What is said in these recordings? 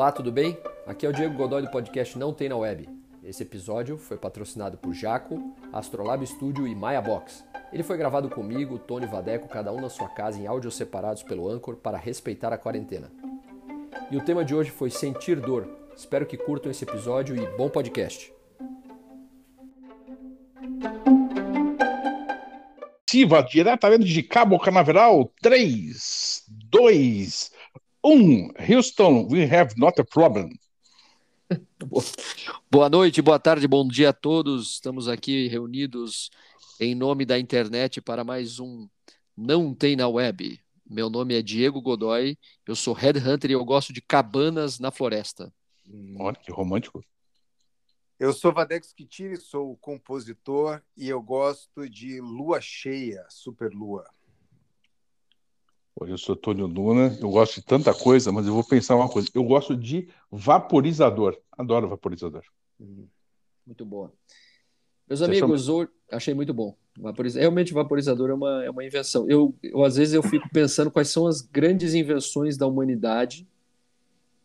Olá, tudo bem? Aqui é o Diego Godoy do podcast Não Tem na Web. Esse episódio foi patrocinado por Jaco, Astrolab Studio e Maya Box. Ele foi gravado comigo, Tony Vadeco, cada um na sua casa em áudios separados pelo Anchor para respeitar a quarentena. E o tema de hoje foi Sentir Dor. Espero que curtam esse episódio e bom podcast. Ativa diretamente de Cabo Canaveral. 3, 2, 1. Houston, we have not a problem. Boa noite, boa tarde, bom dia a todos. Estamos aqui reunidos em nome da internet para mais um Não Tem na Web. Meu nome é Diego Godoy, eu sou headhunter e eu gosto de cabanas na floresta. Olha que romântico. Eu sou Vadex Kitiri, sou compositor e eu gosto de lua cheia, super lua. Eu sou Tônio Luna, eu gosto de tanta coisa, mas eu vou pensar uma coisa. Eu gosto de vaporizador. Adoro vaporizador. Hum, muito boa. Meus amigos, achou... achei muito bom. Vaporiz... Realmente, vaporizador é uma, é uma invenção. Eu, eu, às vezes, eu fico pensando quais são as grandes invenções da humanidade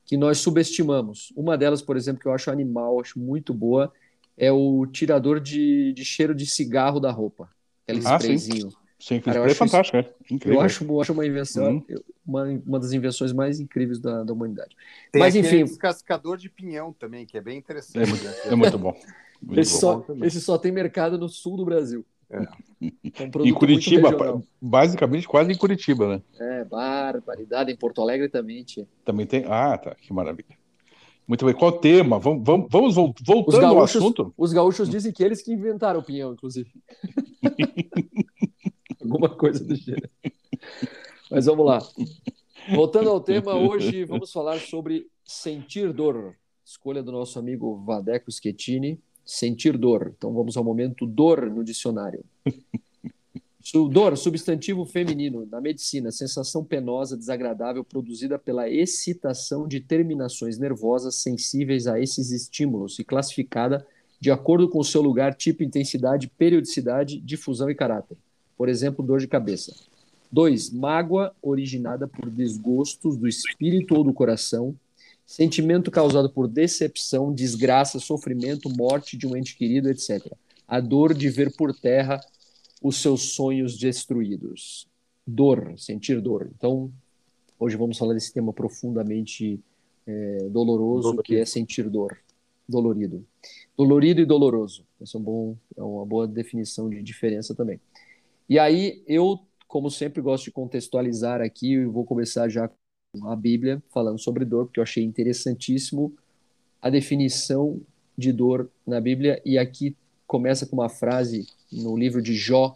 que nós subestimamos. Uma delas, por exemplo, que eu acho animal, acho muito boa, é o tirador de, de cheiro de cigarro da roupa. Aquele ah, sprayzinho. Sim. Sim, Cara, é fantástico, isso, é incrível. Eu acho, eu acho uma invenção, uhum. uma, uma das invenções mais incríveis da, da humanidade. Tem Mas enfim. descascador de pinhão também, que é bem interessante. É muito, é muito bom. Muito esse, bom. Só, esse só tem mercado no sul do Brasil. É. É um em Curitiba, basicamente quase em Curitiba, né? É, barbaridade. Em Porto Alegre também tinha. Também tem. Ah, tá. Que maravilha. Muito bem. Qual o tema? Vamos, vamos, vamos voltando gaúchos, ao assunto. Os gaúchos dizem que eles que inventaram o pinhão, inclusive. Alguma coisa do gênero. Mas vamos lá. Voltando ao tema, hoje vamos falar sobre sentir dor. Escolha do nosso amigo Vadeco Schettini, sentir dor. Então vamos ao momento dor no dicionário. Dor, substantivo feminino, na medicina, sensação penosa, desagradável, produzida pela excitação de terminações nervosas sensíveis a esses estímulos e classificada de acordo com o seu lugar, tipo, intensidade, periodicidade, difusão e caráter. Por exemplo, dor de cabeça. 2. Mágoa originada por desgostos do espírito ou do coração, sentimento causado por decepção, desgraça, sofrimento, morte de um ente querido, etc. A dor de ver por terra os seus sonhos destruídos. Dor, sentir dor. Então, hoje vamos falar desse tema profundamente é, doloroso, dolorido. que é sentir dor. Dolorido. Dolorido e doloroso. Essa é, um bom, é uma boa definição de diferença também. E aí, eu, como sempre, gosto de contextualizar aqui, e vou começar já com a Bíblia, falando sobre dor, porque eu achei interessantíssimo a definição de dor na Bíblia, e aqui começa com uma frase no livro de Jó,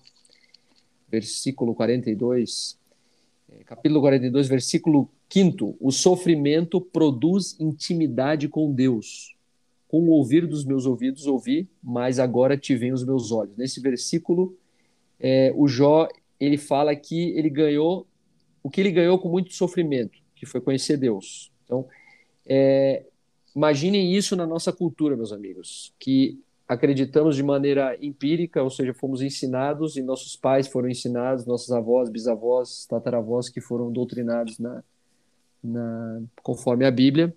versículo 42, é, capítulo 42, versículo 5: O sofrimento produz intimidade com Deus. Com o ouvir dos meus ouvidos ouvi, mas agora te veem os meus olhos. Nesse versículo, é, o Jó ele fala que ele ganhou o que ele ganhou com muito sofrimento, que foi conhecer Deus. Então, é, imaginem isso na nossa cultura, meus amigos, que acreditamos de maneira empírica, ou seja, fomos ensinados e nossos pais foram ensinados, nossos avós, bisavós, tataravós que foram doutrinados na, na conforme a Bíblia,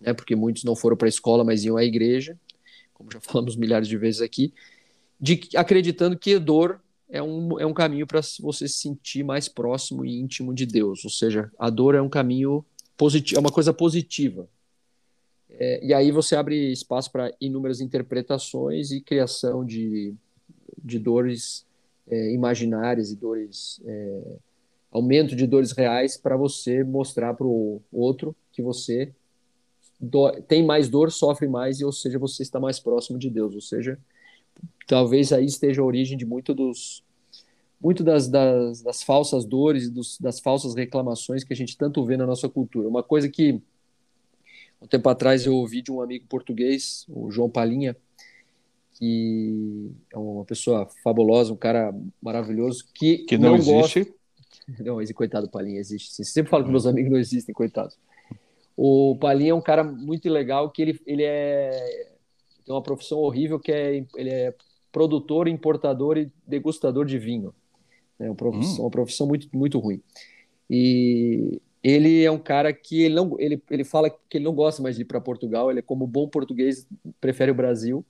né, porque muitos não foram para a escola, mas iam à igreja, como já falamos milhares de vezes aqui, de acreditando que dor é um, é um caminho para você se sentir mais próximo e íntimo de Deus, ou seja, a dor é um caminho positivo, é uma coisa positiva, é, e aí você abre espaço para inúmeras interpretações e criação de, de dores é, imaginárias e dores. É, aumento de dores reais para você mostrar para o outro que você do, tem mais dor, sofre mais, e ou seja, você está mais próximo de Deus. Ou seja, talvez aí esteja a origem de muito dos muito das, das, das falsas dores, dos, das falsas reclamações que a gente tanto vê na nossa cultura. Uma coisa que um tempo atrás eu ouvi de um amigo português, o João Palinha, que é uma pessoa fabulosa, um cara maravilhoso, que, que não, não existe. Gosta... Não, esse coitado Palinha existe. Sempre falo que meus amigos não existem, coitados. O Palinha é um cara muito legal, que ele, ele é tem uma profissão horrível que é ele é produtor, importador e degustador de vinho. É uma profissão, hum. uma profissão muito muito ruim. E ele é um cara que ele não ele, ele fala que ele não gosta mais de ir para Portugal, ele é como bom português prefere o Brasil.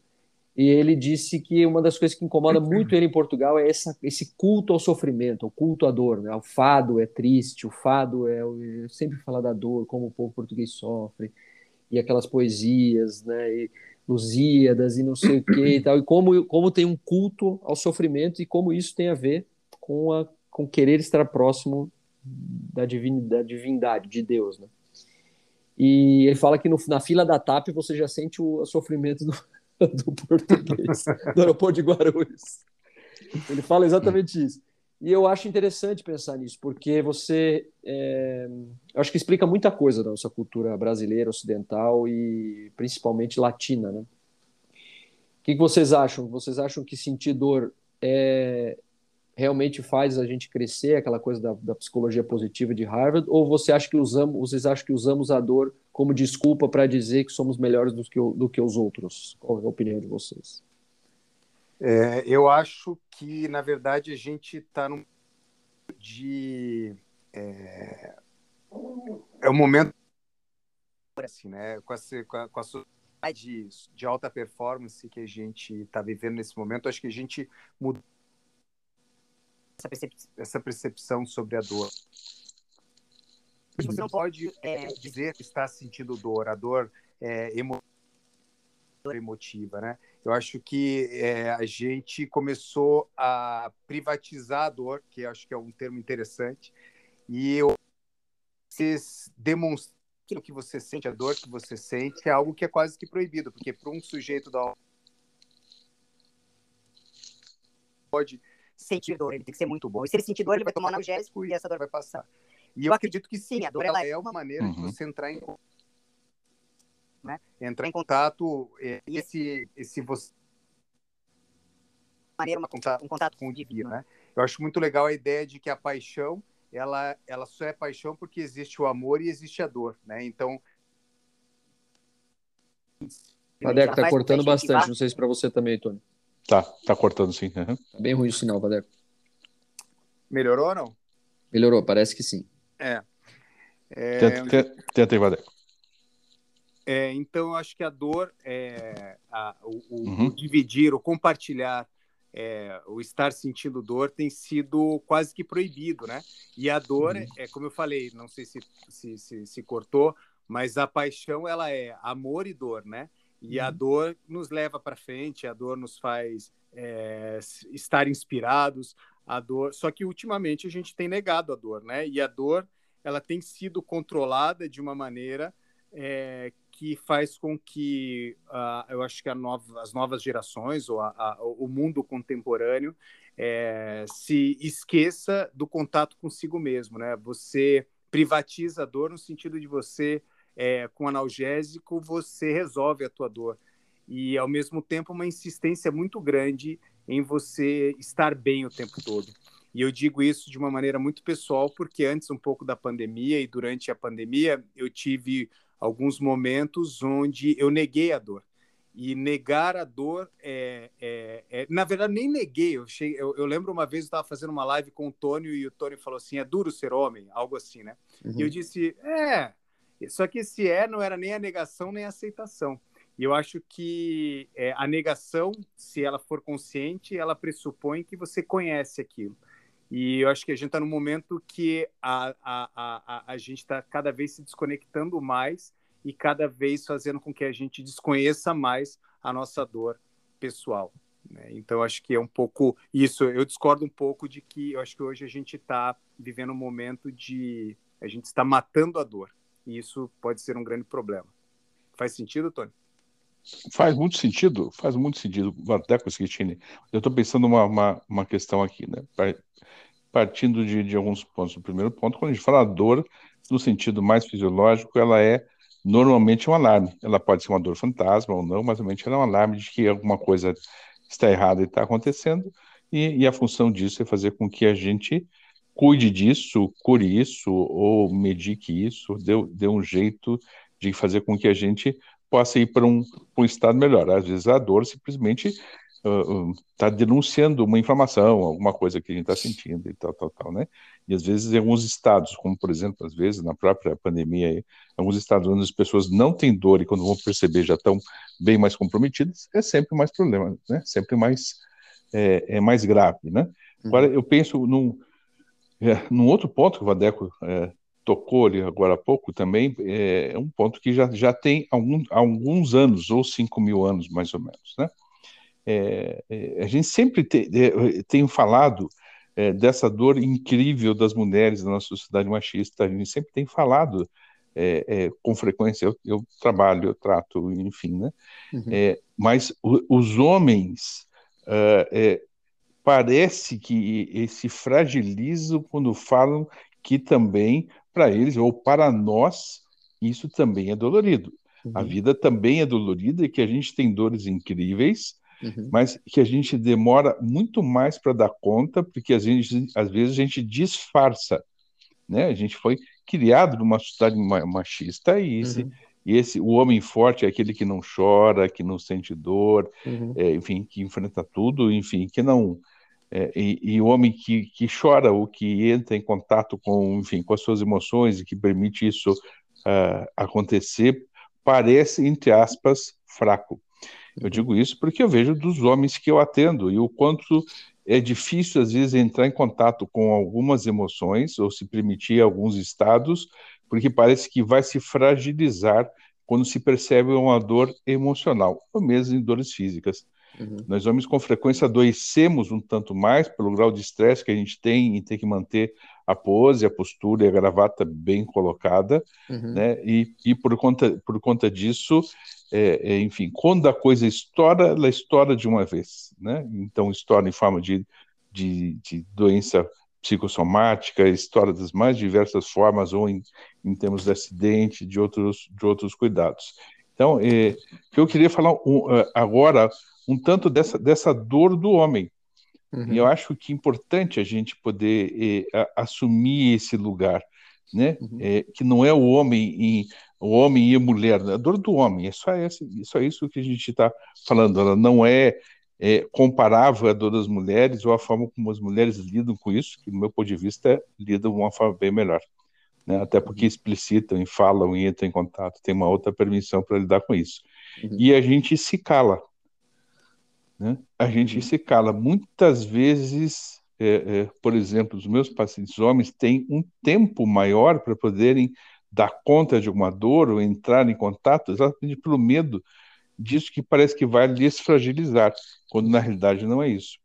E ele disse que uma das coisas que incomoda muito ele em Portugal é essa, esse culto ao sofrimento, o culto à dor. Né? O fado é triste, o fado é sempre falar da dor, como o povo português sofre, e aquelas poesias, né? E Lusíadas e não sei o que e tal, e como, como tem um culto ao sofrimento e como isso tem a ver com, a, com querer estar próximo da, divin, da divindade, de Deus, né? E ele fala que no, na fila da TAP você já sente o sofrimento do, do português, do aeroporto de Guarulhos. Ele fala exatamente isso. E eu acho interessante pensar nisso, porque você. É, acho que explica muita coisa da nossa cultura brasileira, ocidental e principalmente latina. Né? O que, que vocês acham? Vocês acham que sentir dor é, realmente faz a gente crescer, aquela coisa da, da, psicologia positiva de Harvard, ou você acha que usamos, vocês acham que usamos a dor como desculpa para dizer que somos melhores do que, do que os outros? Qual é a opinião de vocês? É, eu acho que, na verdade, a gente está num de é, é um momento assim, né? Com, a, com a sociedade de alta performance que a gente está vivendo nesse momento, acho que a gente mudou essa, percep essa percepção sobre a dor. Você não pode é, dizer que está sentindo dor, a dor é emotiva, né? Eu acho que é, a gente começou a privatizar a dor, que acho que é um termo interessante, e eu, vocês demonstram que você sente, a dor que você sente, é algo que é quase que proibido, porque para um sujeito da pode sentir dor, ele tem que ser muito bom. E se ele sentir dor, ele vai tomar analgésico e essa dor vai passar. E eu acredito que sim, a dor ela é uma maneira uhum. de você entrar em né? entrar em contato é, esse esse você maneira uma, um contato com o divino, né? Eu acho muito legal a ideia de que a paixão ela ela só é paixão porque existe o amor e existe a dor, né? Então Vadeco tá cortando bastante, não sei se para você também, Tony. Tá, tá cortando sim. Uhum. Tá bem ruim o sinal, Vadeco. Melhorou ou não? Melhorou, parece que sim. É. é... Tenta, tenta aí, Vadeco. É, então, eu acho que a dor, é, a, o, uhum. o, dividir, o compartilhar, é, o estar sentindo dor tem sido quase que proibido, né? E a dor, uhum. é como eu falei, não sei se se, se, se, cortou, mas a paixão, ela é amor e dor, né? E uhum. a dor nos leva para frente, a dor nos faz é, estar inspirados, a dor. Só que ultimamente a gente tem negado a dor, né? E a dor, ela tem sido controlada de uma maneira é, que faz com que uh, eu acho que nova, as novas gerações ou a, a, o mundo contemporâneo é, se esqueça do contato consigo mesmo, né? Você privatiza a dor no sentido de você é, com analgésico você resolve a tua dor e ao mesmo tempo uma insistência muito grande em você estar bem o tempo todo. E eu digo isso de uma maneira muito pessoal, porque antes um pouco da pandemia e durante a pandemia eu tive alguns momentos onde eu neguei a dor. E negar a dor é, é, é na verdade nem neguei. Eu, cheguei, eu, eu lembro uma vez eu estava fazendo uma live com o Tônio e o Tônio falou assim: é duro ser homem, algo assim, né? Uhum. E eu disse: é. Só que esse é não era nem a negação nem a aceitação. E eu acho que é, a negação, se ela for consciente, ela pressupõe que você conhece aquilo. E eu acho que a gente está num momento que a, a, a, gente está cada vez se desconectando mais e cada vez fazendo com que a gente desconheça mais a nossa dor pessoal. Né? Então, acho que é um pouco isso. Eu discordo um pouco de que eu acho que hoje a gente está vivendo um momento de. A gente está matando a dor. E isso pode ser um grande problema. Faz sentido, Tony? Faz muito sentido, faz muito sentido, até com Schettini. Eu estou pensando uma, uma, uma, questão aqui, né? Partindo de, de alguns pontos. O primeiro ponto, quando a gente fala dor, no sentido mais fisiológico, ela é normalmente um alarme. Ela pode ser uma dor fantasma ou não, mas normalmente ela é um alarme de que alguma coisa está errada e está acontecendo, e, e, a função disso é fazer com que a gente cuide disso, cure isso, ou medique isso, dê, dê um jeito de fazer com que a gente possa ir para um, um estado melhor. Às vezes a dor simplesmente está uh, uh, denunciando uma inflamação, alguma coisa que a gente está sentindo e tal, tal, tal, né? E às vezes em alguns estados, como por exemplo, às vezes na própria pandemia, aí, alguns estados onde as pessoas não têm dor e quando vão perceber já estão bem mais comprometidas, é sempre mais problema, né? Sempre mais é, é mais grave, né? Uhum. Agora eu penso num, é, num outro ponto que o Vadeco é, tocou ali agora há pouco também, é, é um ponto que já, já tem algum, alguns anos, ou 5 mil anos mais ou menos, né? É, é, a gente sempre te, é, tem falado é, dessa dor incrível das mulheres na nossa sociedade machista, a gente sempre tem falado é, é, com frequência, eu, eu, trabalho, eu trato, enfim, né? Uhum. mas o, os homens uh, parece que se fragilizam quando falam que também, para eles, ou para nós, isso também é dolorido. Uhum. A vida também é dolorida e que a gente tem dores incríveis, uhum. mas que a gente demora muito mais para dar conta, porque às vezes, às vezes a gente disfarça. Né? A gente foi criado numa sociedade machista e esse, uhum. e esse o homem forte é aquele que não chora, que não sente dor, uhum. é, enfim, que enfrenta tudo, enfim, que não é, e, e, o homem que, que chora ou que entra em contato com, enfim, com as suas emoções e que permite isso uh, acontecer parece, entre aspas, fraco. Eu digo isso porque eu vejo dos homens que eu atendo e o quanto é difícil, às vezes, entrar em contato com algumas emoções ou se permitir alguns estados, porque parece que vai se fragilizar quando se percebe uma dor emocional, ou mesmo em dores físicas. Uhum. Nós homens, com frequência, adoecemos um tanto mais pelo grau de estresse que a gente tem em ter que manter a pose, a postura e a gravata bem colocada, uhum. né? E, e por conta por conta disso, é, é, enfim, quando a coisa estoura, ela estoura de uma vez, né? Então estoura em forma de, de, de doença psicossomática, estoura das mais diversas formas ou em, em termos de acidente, de outros de outros cuidados. Então, é, eu queria falar um, agora um tanto dessa, dessa dor do homem, Uhum. E eu acho que é importante a gente poder eh, assumir esse lugar, né? Uhum. É, que não é o homem e o homem e a mulher, né? a dor do homem. É só, esse, é só isso que a gente está falando. Ela não é, é, comparável à dor das mulheres ou a forma como as mulheres lidam com isso, que, do meu ponto de vista, lidam de uma forma bem melhor. Né? Até porque uhum. explicitam e falam e entram em contato, tem uma outra permissão para lidar com isso. Uhum. E a gente se cala, né? A gente uhum. se cala. Muitas vezes, é, é, por exemplo, os meus pacientes homens têm um tempo maior para poderem dar conta de uma dor ou entrar em contato, exatamente pelo medo disso que parece que vai lhes fragilizar, quando na realidade não é isso.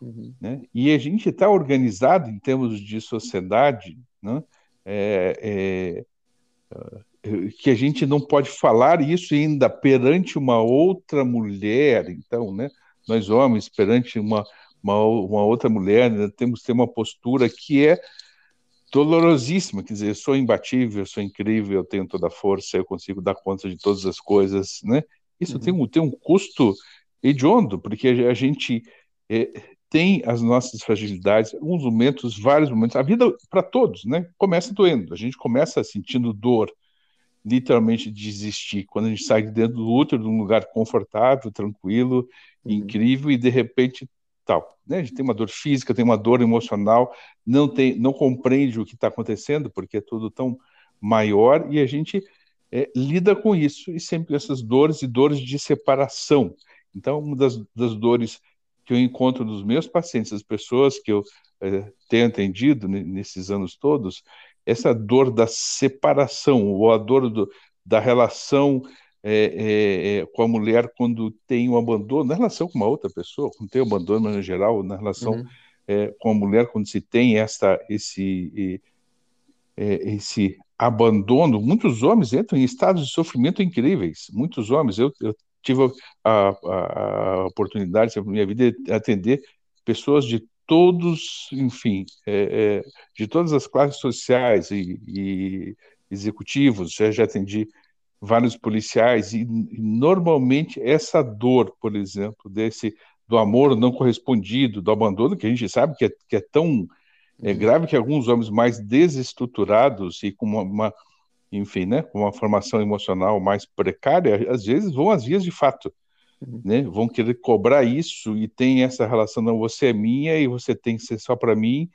Uhum. Né? E a gente está organizado em termos de sociedade, né? É, é, que a gente não pode falar isso ainda perante uma outra mulher, então, né? nós homens, perante uma, uma, uma outra mulher, né, temos que ter uma postura que é dolorosíssima, quer dizer, eu sou imbatível, eu sou incrível, eu tenho toda a força, eu consigo dar conta de todas as coisas, né? Isso uhum. tem, um, tem um custo hediondo, porque a gente é, tem as nossas fragilidades, alguns momentos, vários momentos, a vida para todos, né? Começa doendo, a gente começa sentindo dor, literalmente desistir. Quando a gente sai de dentro do útero, de um lugar confortável, tranquilo, uhum. incrível, e de repente tal. Né? A gente tem uma dor física, tem uma dor emocional, não, tem, não compreende o que está acontecendo, porque é tudo tão maior, e a gente é, lida com isso, e sempre essas dores e dores de separação. Então, uma das, das dores que eu encontro nos meus pacientes, as pessoas que eu é, tenho atendido nesses anos todos, essa dor da separação, ou a dor do, da relação é, é, é, com a mulher quando tem um abandono, na relação com uma outra pessoa, quando tem um abandono no geral, na relação uhum. É, com a mulher, quando se tem essa, esse, é, esse abandono, muitos homens entram em estados de sofrimento incríveis, muitos homens, eu, eu tive a, a, a oportunidade na minha vida de atender pessoas de todos, enfim, é, é, de todas as classes sociais e, e executivos, já, já atendi vários policiais e, e, normalmente essa dor, por exemplo, desse do amor não correspondido, do abandono, que a gente sabe que é, que é tão é uhum. grave que alguns homens mais desestruturados e com uma, uma enfim, né, com uma formação emocional mais precária, às vezes vão às vias de fato. uhum. né? Vão querer cobrar isso e tem essa relação, não, você é minha e você tem que ser só para mim,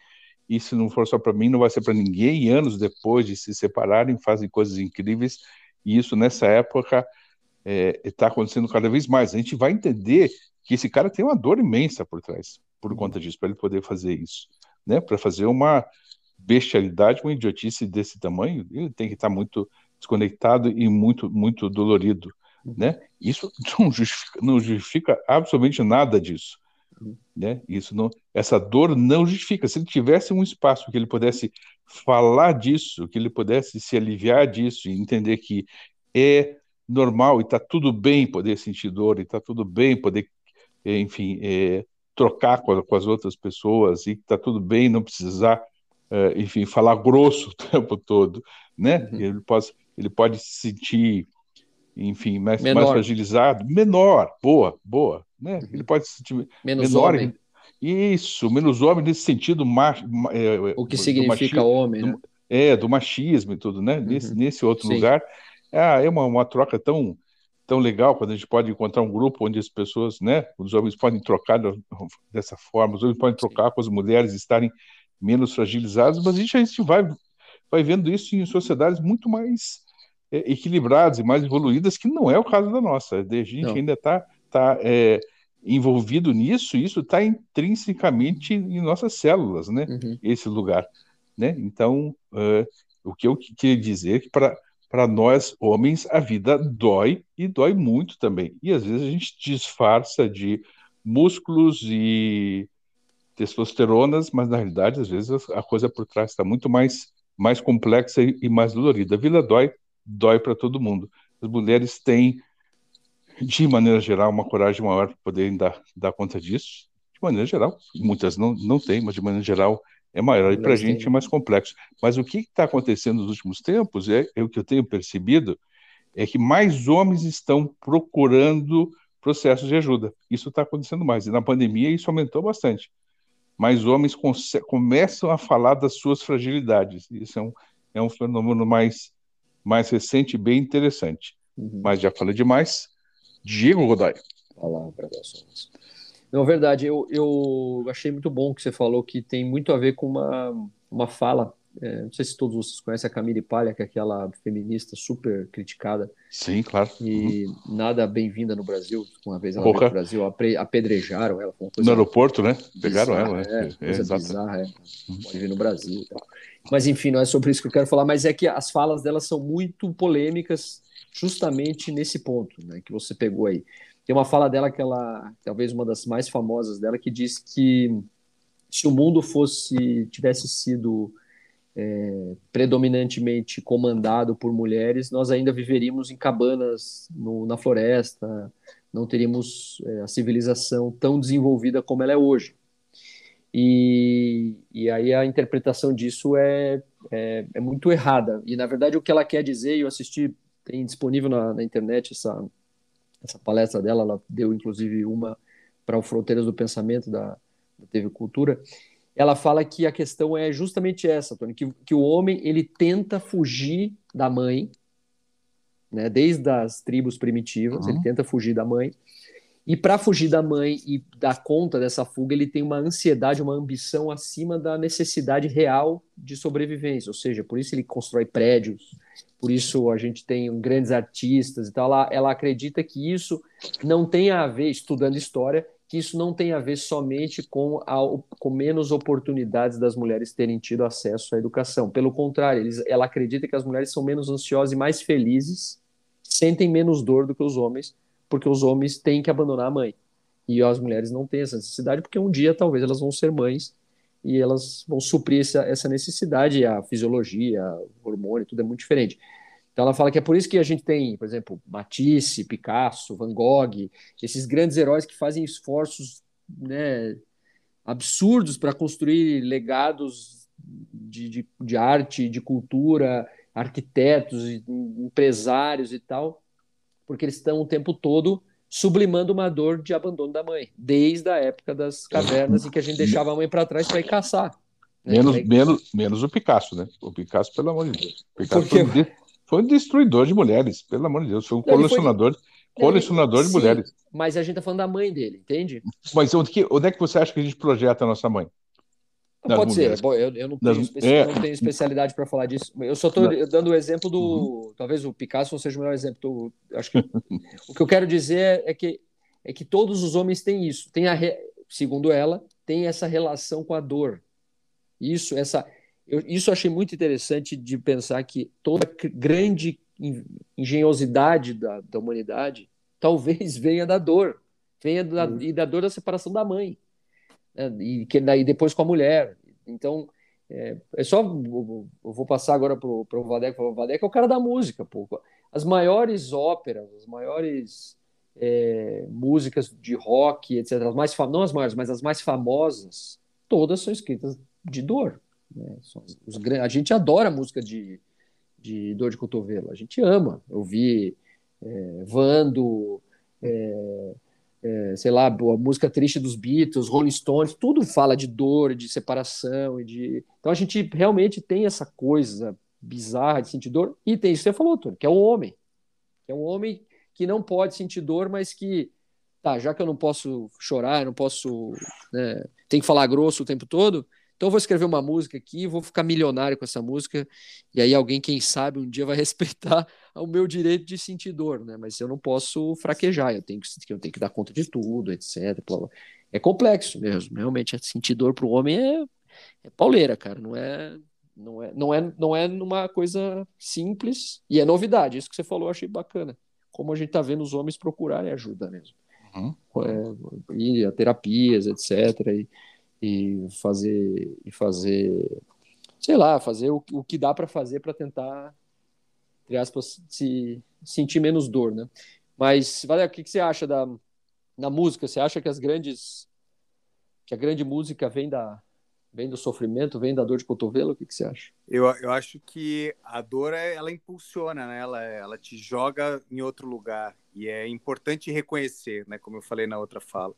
e se não for só para mim, não vai ser para ninguém. E anos depois de se separarem, fazem coisas incríveis, e isso nessa época está é, tá acontecendo cada vez mais. A gente vai entender que esse cara tem uma dor imensa por trás, por conta disso, para ele poder fazer isso, né? Para fazer uma bestialidade, uma idiotice desse tamanho, ele tem que estar tá muito desconectado e muito muito dolorido, né? Isso não justifica, não justifica absolutamente nada disso. Né? Isso não, essa dor não justifica. Se ele tivesse um espaço que ele pudesse falar disso, que ele pudesse se aliviar disso e entender que é normal e está tudo bem poder sentir dor e está tudo bem poder, enfim, é, trocar com, com, as outras pessoas e está tudo bem não precisar, é, enfim, falar grosso o tempo todo, né? Uhum. Ele pode, ele pode se sentir, enfim, mais, mais fragilizado, menor, boa, boa, né? Uhum. Ele pode se sentir menos menor. Homem. Isso, menos homem nesse sentido, macho, é, o que significa homem, né? Do, é, do machismo e tudo, né? Uhum. Nesse, nesse outro Sim. lugar é, é uma, uma troca tão, tão legal quando a gente pode encontrar um grupo onde as pessoas, né, os homens podem trocar dessa forma, os homens podem trocar com as mulheres estarem menos fragilizadas, mas a gente, a gente vai, vai vendo isso em sociedades muito mais é, equilibradas e mais evoluídas, que não é o caso da nossa. A gente não. ainda está tá, é, envolvido nisso, e isso está intrinsecamente em nossas células, né, uhum. esse lugar. Né? Então, uh, o que eu queria dizer é que para para nós homens a vida dói e dói muito também. E às vezes a gente disfarça de músculos e testosteronas, mas na realidade às vezes a coisa por trás está muito mais mais complexa e mais dolorida. A vida dói, dói para todo mundo. As mulheres têm de maneira geral uma coragem maior para poderem dar dar conta disso. De maneira geral, muitas não não têm, mas de maneira geral é maior e para a gente é mais complexo. Mas o que está acontecendo nos últimos tempos, é, é, o que eu tenho percebido, é que mais homens estão procurando processos de ajuda. Isso está acontecendo mais. E na pandemia isso aumentou bastante. Mais homens começam a falar das suas fragilidades. Isso é um, é um fenômeno mais, mais recente e bem interessante. Uhum. Mas já falei demais. Diego Godoy. Palavra das não, verdade. Eu, eu achei muito bom que você falou que tem muito a ver com uma, uma fala. É, não sei se todos vocês conhecem a Camille Palha, que é aquela feminista super criticada. Sim, claro. E uhum. nada bem-vinda no Brasil. Uma vez ela veio no Brasil, apedrejaram ela. no aeroporto, né? Pegaram bizarra, ela. Né? É, é, coisa bizarra, é. Uhum. Pode vir no Brasil. Mas enfim, não é sobre isso que eu quero falar, mas é que as falas dela são muito polêmicas justamente nesse ponto né, que você pegou aí. Tem uma fala dela que ela, talvez uma das mais famosas dela, que diz que se o mundo fosse tivesse sido é, predominantemente comandado por mulheres, nós ainda viveríamos em cabanas no, na floresta, não teríamos é, a civilização tão desenvolvida como ela é hoje. E, e aí a interpretação disso é, é, é, muito errada. E na verdade o que ela quer dizer, eu assisti, tem disponível na, na internet essa, essa palestra dela, ela deu inclusive uma para o Fronteiras do Pensamento da, da TV Cultura. Ela fala que a questão é justamente essa, Tony, que, que o homem ele tenta fugir da mãe, né, desde as tribos primitivas, uhum. ele tenta fugir da mãe. E para fugir da mãe e dar conta dessa fuga, ele tem uma ansiedade, uma ambição acima da necessidade real de sobrevivência. Ou seja, por isso ele constrói prédios, por isso a gente tem grandes artistas e tal. Ela, ela acredita que isso não tem a ver, estudando história, que isso não tem a ver somente com, a, com menos oportunidades das mulheres terem tido acesso à educação. Pelo contrário, eles, ela acredita que as mulheres são menos ansiosas e mais felizes, sentem menos dor do que os homens, porque os homens têm que abandonar a mãe. E as mulheres não têm essa necessidade, porque um dia talvez elas vão ser mães e elas vão suprir essa, essa necessidade, a fisiologia, o hormônio, tudo é muito diferente. Então ela fala que é por isso que a gente tem, por exemplo, Matisse, Picasso, Van Gogh, esses grandes heróis que fazem esforços né, absurdos para construir legados de, de, de arte, de cultura, arquitetos, empresários e tal, porque eles estão o tempo todo sublimando uma dor de abandono da mãe, desde a época das cavernas em que a gente deixava a mãe para trás para ir caçar. Né? Menos, menos, menos o Picasso, né? O Picasso, pelo amor de Deus. O Picasso foi, um, foi, um destruidor de mulheres, pelo amor de Deus. Foi um colecionador, foi... Colecionador de mulheres. Mas a gente tá falando da mãe dele, entende? Mas onde, que, onde é que você acha que a gente projeta a nossa mãe? Pode ser. Bom, eu, eu, não tenho, é. não tenho especialidade para falar disso. Eu só estou dando o exemplo do. Uhum. Talvez o Picasso seja o melhor exemplo. Acho que o que eu quero dizer é que é que todos os homens têm isso. Tem a, segundo ela, tem essa relação com a dor. Isso, essa, eu, isso eu achei muito interessante de pensar que toda grande engenhosidade da, da humanidade talvez venha da dor, venha da, uhum. e da dor da separação da mãe, né? e que daí depois com a mulher. Então é, é só eu vou passar agora para o Vadeco. O Vadeco é o cara da música, pô. As maiores óperas, as maiores é, músicas de rock, etc. As mais não as maiores, mas as mais famosas, todas são escritas de dor. Né? Os, a gente adora música de, de dor de cotovelo, a gente ama ouvir é, Vando, é, é, sei lá, a música triste dos Beatles, Rolling Stones, tudo fala de dor, de separação, e de... então a gente realmente tem essa coisa bizarra de sentir dor, e tem isso que você falou, Tony, que é o homem, que é um homem que não pode sentir dor, mas que, tá, já que eu não posso chorar, eu não posso, né, tem que falar grosso o tempo todo, então eu vou escrever uma música aqui, vou ficar milionário com essa música, e aí alguém, quem sabe, um dia vai respeitar o meu direito de sentir dor, né? Mas eu não posso fraquejar, eu tenho que, eu tenho que dar conta de tudo, etc. É complexo mesmo, realmente sentir dor para o homem é, é pauleira, cara, não é, não é, não é, não é uma coisa simples e é novidade. Isso que você falou, eu achei bacana. Como a gente está vendo os homens procurarem ajuda mesmo, uhum. é, ir a terapias, etc. E, e fazer e fazer sei lá fazer o, o que dá para fazer para tentar entre aspas se sentir menos dor né? Mas Valério, o que, que você acha da, da música? Você acha que as grandes que a grande música vem da vem do sofrimento vem da dor de cotovelo? O que, que você acha? Eu, eu acho que a dor ela impulsiona né? Ela ela te joga em outro lugar. E é importante reconhecer né? Como eu falei na outra fala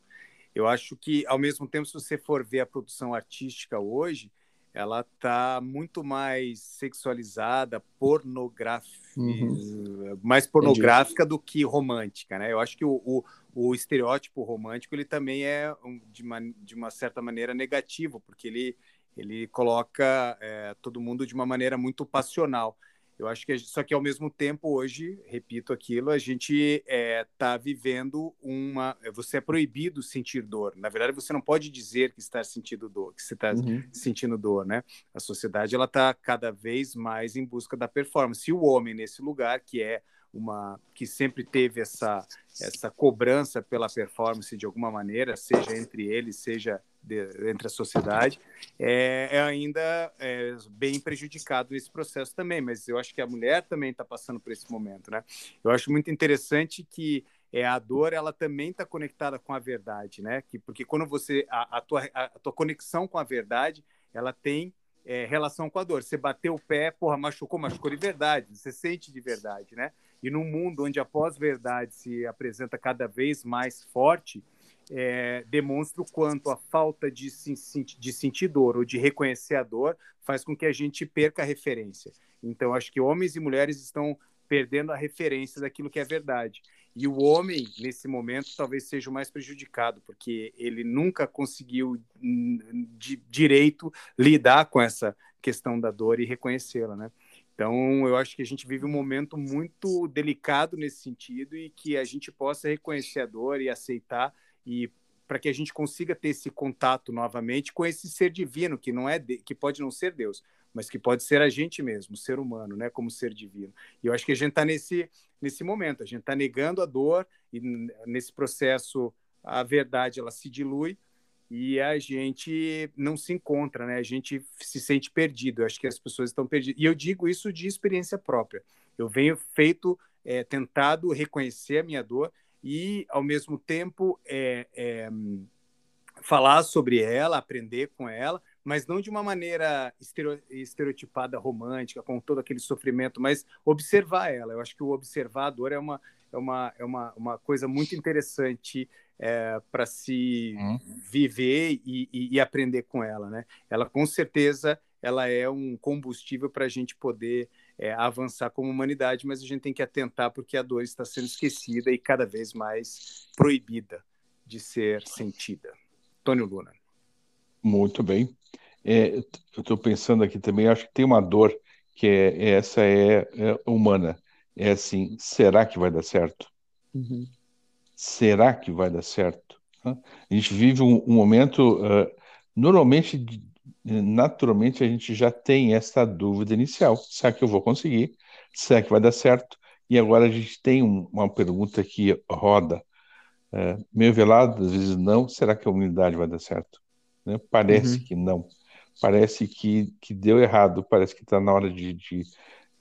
eu acho que, ao mesmo tempo, se você for ver a produção artística hoje, ela está muito mais sexualizada, pornográfica, uhum. mais pornográfica Entendi. do que romântica, né? Eu acho que o, o, o estereótipo romântico ele também é de uma, de uma certa maneira negativo, porque ele ele coloca é, todo mundo de uma maneira muito passional. Eu acho que só que ao mesmo tempo hoje, repito aquilo, a gente está é, tá vivendo uma. Você é proibido sentir dor. Na verdade, você não pode dizer que está sentindo dor, que você está uhum. sentindo dor, né? A sociedade ela está cada vez mais em busca da performance. E o homem nesse lugar que é uma que sempre teve essa essa cobrança pela performance de alguma maneira, seja entre eles, seja de, entre a sociedade, é, é ainda é, bem prejudicado nesse processo também. Mas eu acho que a mulher também está passando por esse momento, né? Eu acho muito interessante que é, a dor ela também está conectada com a verdade, né? Que, porque quando você a, a, tua, a, a tua conexão com a verdade, ela tem é, relação com a dor. Você bateu o pé, porra, machucou, machucou de verdade, você sente de verdade, né? E num mundo onde a pós-verdade se apresenta cada vez mais forte, é, demonstra o quanto a falta de, de sentir dor ou de reconhecer a dor faz com que a gente perca a referência. Então, acho que homens e mulheres estão perdendo a referência daquilo que é verdade. E o homem, nesse momento, talvez seja o mais prejudicado, porque ele nunca conseguiu hum, de direito lidar com essa questão da dor e reconhecê-la, né? Então, eu acho que a gente vive um momento muito delicado nesse sentido e que a gente possa reconhecer a dor e aceitar e para que a gente consiga ter esse contato novamente com esse ser divino que não é de, que pode não ser Deus, mas que pode ser a gente mesmo, ser humano, né, como ser divino. E eu acho que a gente está nesse nesse momento, a gente está negando a dor e nesse processo a verdade ela se dilui e a gente não se encontra, né? A gente se sente perdido. Eu acho que as pessoas estão perdidas. E eu digo isso de experiência própria. Eu venho feito, é, tentado reconhecer a minha dor e, ao mesmo tempo, é, é, falar sobre ela, aprender com ela, mas não de uma maneira estereotipada romântica, com todo aquele sofrimento, mas observar ela. Eu acho que o observar a dor é uma, é uma, é uma, uma coisa muito interessante é, para se hum. viver e, e, e, aprender com ela, né? Ela com certeza ela é um combustível para a gente poder é, avançar como humanidade, mas a gente tem que atentar porque a dor está sendo esquecida e cada vez mais proibida de ser sentida. Tônio Luna. Muito bem. É, eu estou pensando aqui também, acho que tem uma dor que é, essa é, é humana. É assim, será que vai dar certo? Uhum. Será que vai dar certo? A gente vive um, um momento, uh, normalmente, naturalmente, a gente já tem essa dúvida inicial. Será que eu vou conseguir? Será que vai dar certo? E agora a gente tem um, uma pergunta que roda, uh, meio velada, às vezes não, será que a humanidade vai dar certo? Né? Parece uhum. que não. Parece que, que deu errado, parece que está na hora de, de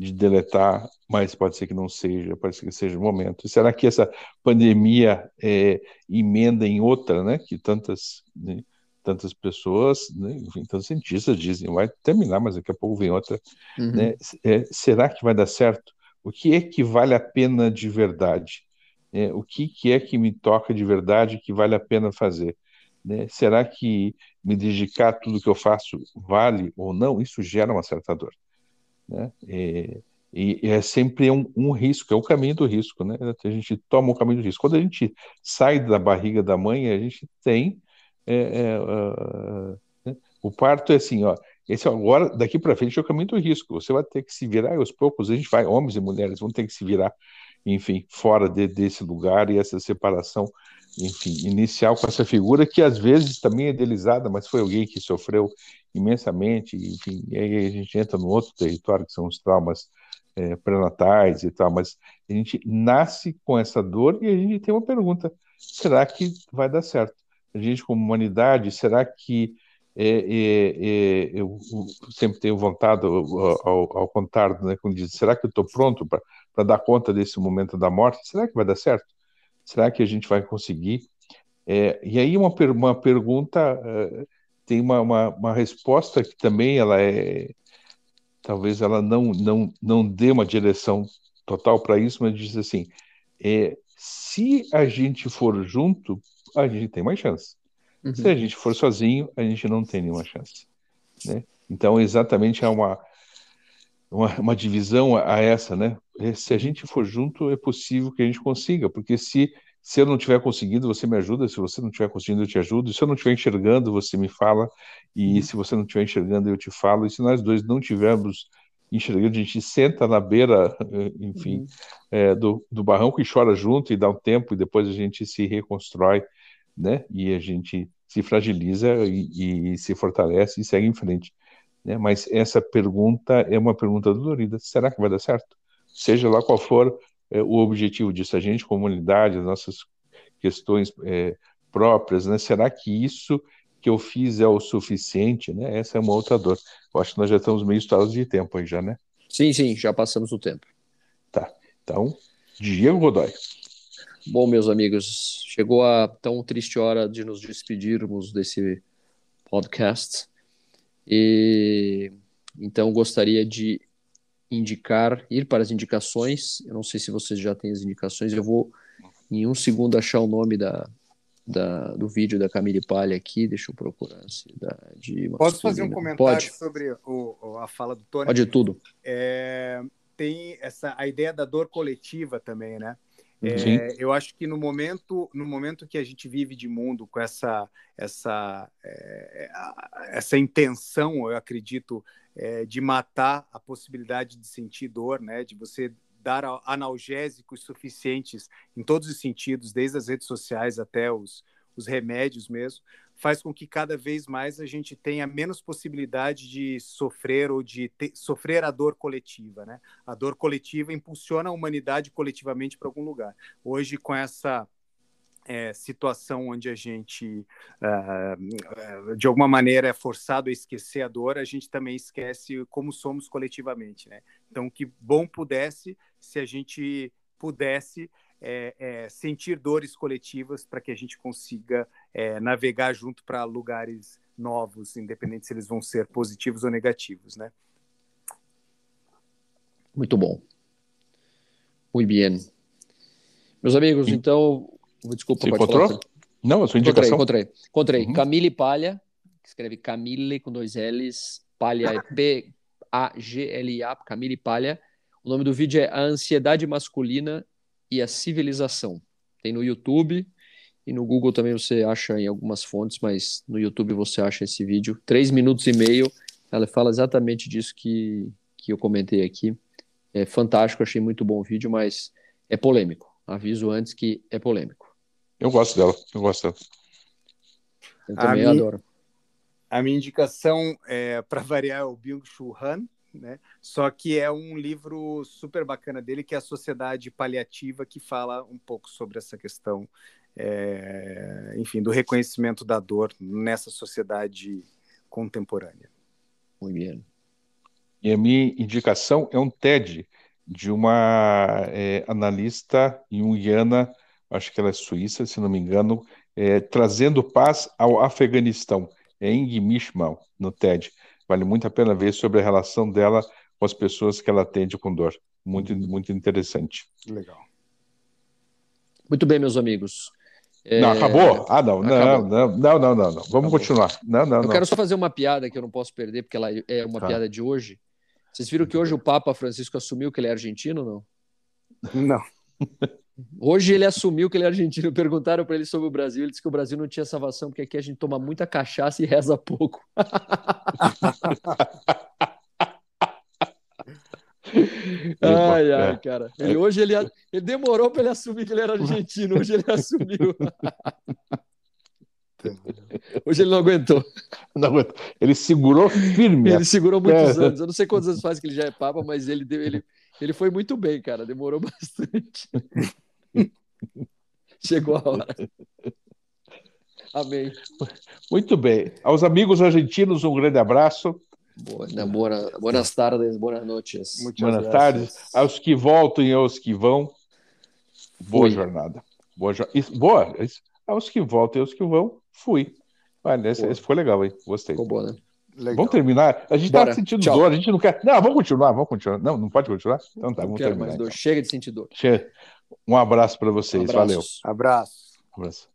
de deletar, mas pode ser que não seja, pode ser que seja o momento. Será que essa pandemia é, emenda em outra, né? Que tantas, né, tantas pessoas, né, enfim, tantos cientistas dizem, vai terminar, mas daqui a pouco vem outra. Uhum. Né? É, será que vai dar certo? O que é que vale a pena de verdade? É, o que, que é que me toca de verdade que vale a pena fazer? Né? Será que me dedicar a tudo que eu faço vale ou não? Isso gera uma certa dor. Né? E, e, é sempre um, um, risco, é o caminho do risco, né? A gente toma o caminho do risco. Quando a gente sai da barriga da mãe, a gente tem é, é, uh, o parto é assim, ó. Esse agora daqui para frente é o caminho do risco. Você vai ter que se virar aos poucos. A gente vai, homens e mulheres vão ter que se virar, enfim, fora de, desse lugar e essa separação, enfim, inicial com essa figura que às vezes também é idealizada, mas foi alguém que sofreu imensamente, enfim, e aí a gente entra no outro território, que são os traumas é, pré-natais e tal, mas a gente nasce com essa dor e a gente tem uma pergunta, será que vai dar certo? A gente, como humanidade, será que é, é, é eu, sempre tenho vontade, ao, ao contar, né, quando diz, será que eu estou pronto para dar conta desse momento da morte? Será que vai dar certo? Será que a gente vai conseguir? É, e aí uma, uma pergunta é, tem uma, uma, uma, resposta que também ela é talvez ela não não não dê uma direção total para isso, mas diz assim: é, se a gente for junto, a gente tem mais chance. Uhum. Se a gente for sozinho, a gente não tem nenhuma chance. Né? Então, exatamente há uma, uma, uma divisão a, a essa, né? É, se a gente for junto, é possível que a gente consiga, porque se se eu não estiver conseguindo, você me ajuda. Se você não estiver conseguindo, eu te ajudo. Se eu não estiver enxergando, você me fala. E uhum. se você não estiver enxergando, eu te falo. E se nós dois não tivermos enxergando, a gente senta na beira, enfim, uhum. é, do, do barranco e chora junto e dá um tempo e depois a gente se reconstrói, né? E a gente se fragiliza e, e se fortalece e segue em frente. Né? Mas essa pergunta é uma pergunta dolorida. Será que vai dar certo? Seja lá qual for é, o objetivo disso, a gente, comunidade, as nossas questões é, próprias, né? Será que isso que eu fiz é o suficiente, né? Essa é uma outra dor. Eu acho que nós já estamos meio estourados de tempo aí já, né? Sim, sim, já passamos o tempo. Tá. Então, Diego Godoy. Bom, meus amigos, chegou a tão triste hora de nos despedirmos desse podcast. E então gostaria de indicar, ir para as indicações. Eu não sei se vocês já têm as indicações. Eu vou, em um segundo, achar o nome da, da do vídeo da Camille Palha aqui. Deixa eu procurar. Cidade Posso fazer um comentário Pode. sobre o, a fala do Tony? Pode tudo. É, tem essa, a ideia da dor coletiva também, né? É, eu acho que no momento, no momento que a gente vive de mundo com essa, essa, é, essa intenção, eu acredito, é, de matar a possibilidade de sentir dor, né? De você dar analgésicos suficientes em todos os sentidos, desde as redes sociais até os, os remédios mesmo, faz com que cada vez mais a gente tenha menos possibilidade de sofrer ou de ter, sofrer a dor coletiva, né? A dor coletiva impulsiona a humanidade coletivamente para algum lugar. Hoje, com essa é, situação onde a gente, uh, de alguma maneira, é forçado a esquecer a dor, a gente também esquece como somos coletivamente, né? Então, que bom pudesse se a gente pudesse é, é, sentir dores coletivas para que a gente consiga é, navegar junto para lugares novos, independente se eles vão ser positivos ou negativos, né? Muito bom. Muito bem. Meus amigos, então Desculpa, Você encontrou? Falar. Não, a sua indicação. Encontrei, encontrei. encontrei. Uhum. Camille Palha, escreve Camille com dois L's, Palha é P-A-G-L-A, Camille Palha, O nome do vídeo é A Ansiedade Masculina e a Civilização. Tem no YouTube e no Google também você acha em algumas fontes, mas no YouTube você acha esse vídeo. Três minutos e meio. Ela fala exatamente disso que, que eu comentei aqui. É fantástico, achei muito bom o vídeo, mas é polêmico. Aviso antes que é polêmico. Eu gosto dela, eu gosto dela. Eu também a adoro. A minha indicação, é, para variar, é o Byung-Chul Han, né? Só que é um livro super bacana dele, que é a Sociedade Paliativa, que fala um pouco sobre essa questão, é, enfim, do reconhecimento da dor nessa sociedade contemporânea. Muito bem. E a minha indicação é um TED de uma é, analista junguiana, acho que ela é suíça, se não me engano, é, trazendo paz ao Afeganistão. É Ing no TED. Vale muito a pena ver sobre a relação dela com as pessoas que ela atende com dor. Muito, muito interessante. Legal. Muito bem, meus amigos. É... Não, acabou? Ah, não, acabou. não, não, não, não, não, Vamos acabou. continuar. Não, não, Eu não. quero só fazer uma piada que eu não posso perder, porque ela é uma tá. piada de hoje. Vocês viram que hoje o Papa Francisco assumiu que ele é argentino ou não? Não. Hoje ele assumiu que ele é argentino. Perguntaram para ele sobre o Brasil. Ele disse que o Brasil não tinha salvação, porque aqui a gente toma muita cachaça e reza pouco. ai, ai, cara. Ele, hoje ele, ele demorou para ele assumir que ele era argentino. Hoje ele assumiu. Hoje ele não aguentou. Não aguentou. Ele segurou firme. Ele segurou muitos é. anos. Eu não sei quantos anos faz que ele já é papa, mas ele ele, ele foi muito bem, cara. Demorou bastante. Chegou a hora. Amém. Muito bem. Aos amigos argentinos, um grande abraço. Boa, boa, boas tardes, boas noites. Boas tardes. Aos que voltam e aos que vão, boa Fui. jornada. Boa, boa. Aos que voltam e aos que vão, fui. Olha, esse, esse, foi legal, hein? Gostei. Ficou bom, né? Legal. Vamos terminar? A gente está sentindo Tchau. dor, a gente não quer. Não, vamos continuar, vamos continuar. Não, não pode continuar? Então tá, não vamos terminar. Mais dor. Então. Chega de sentir dor. Chega. Um abraço para vocês. Um Valeu. Abraço. Um abraço.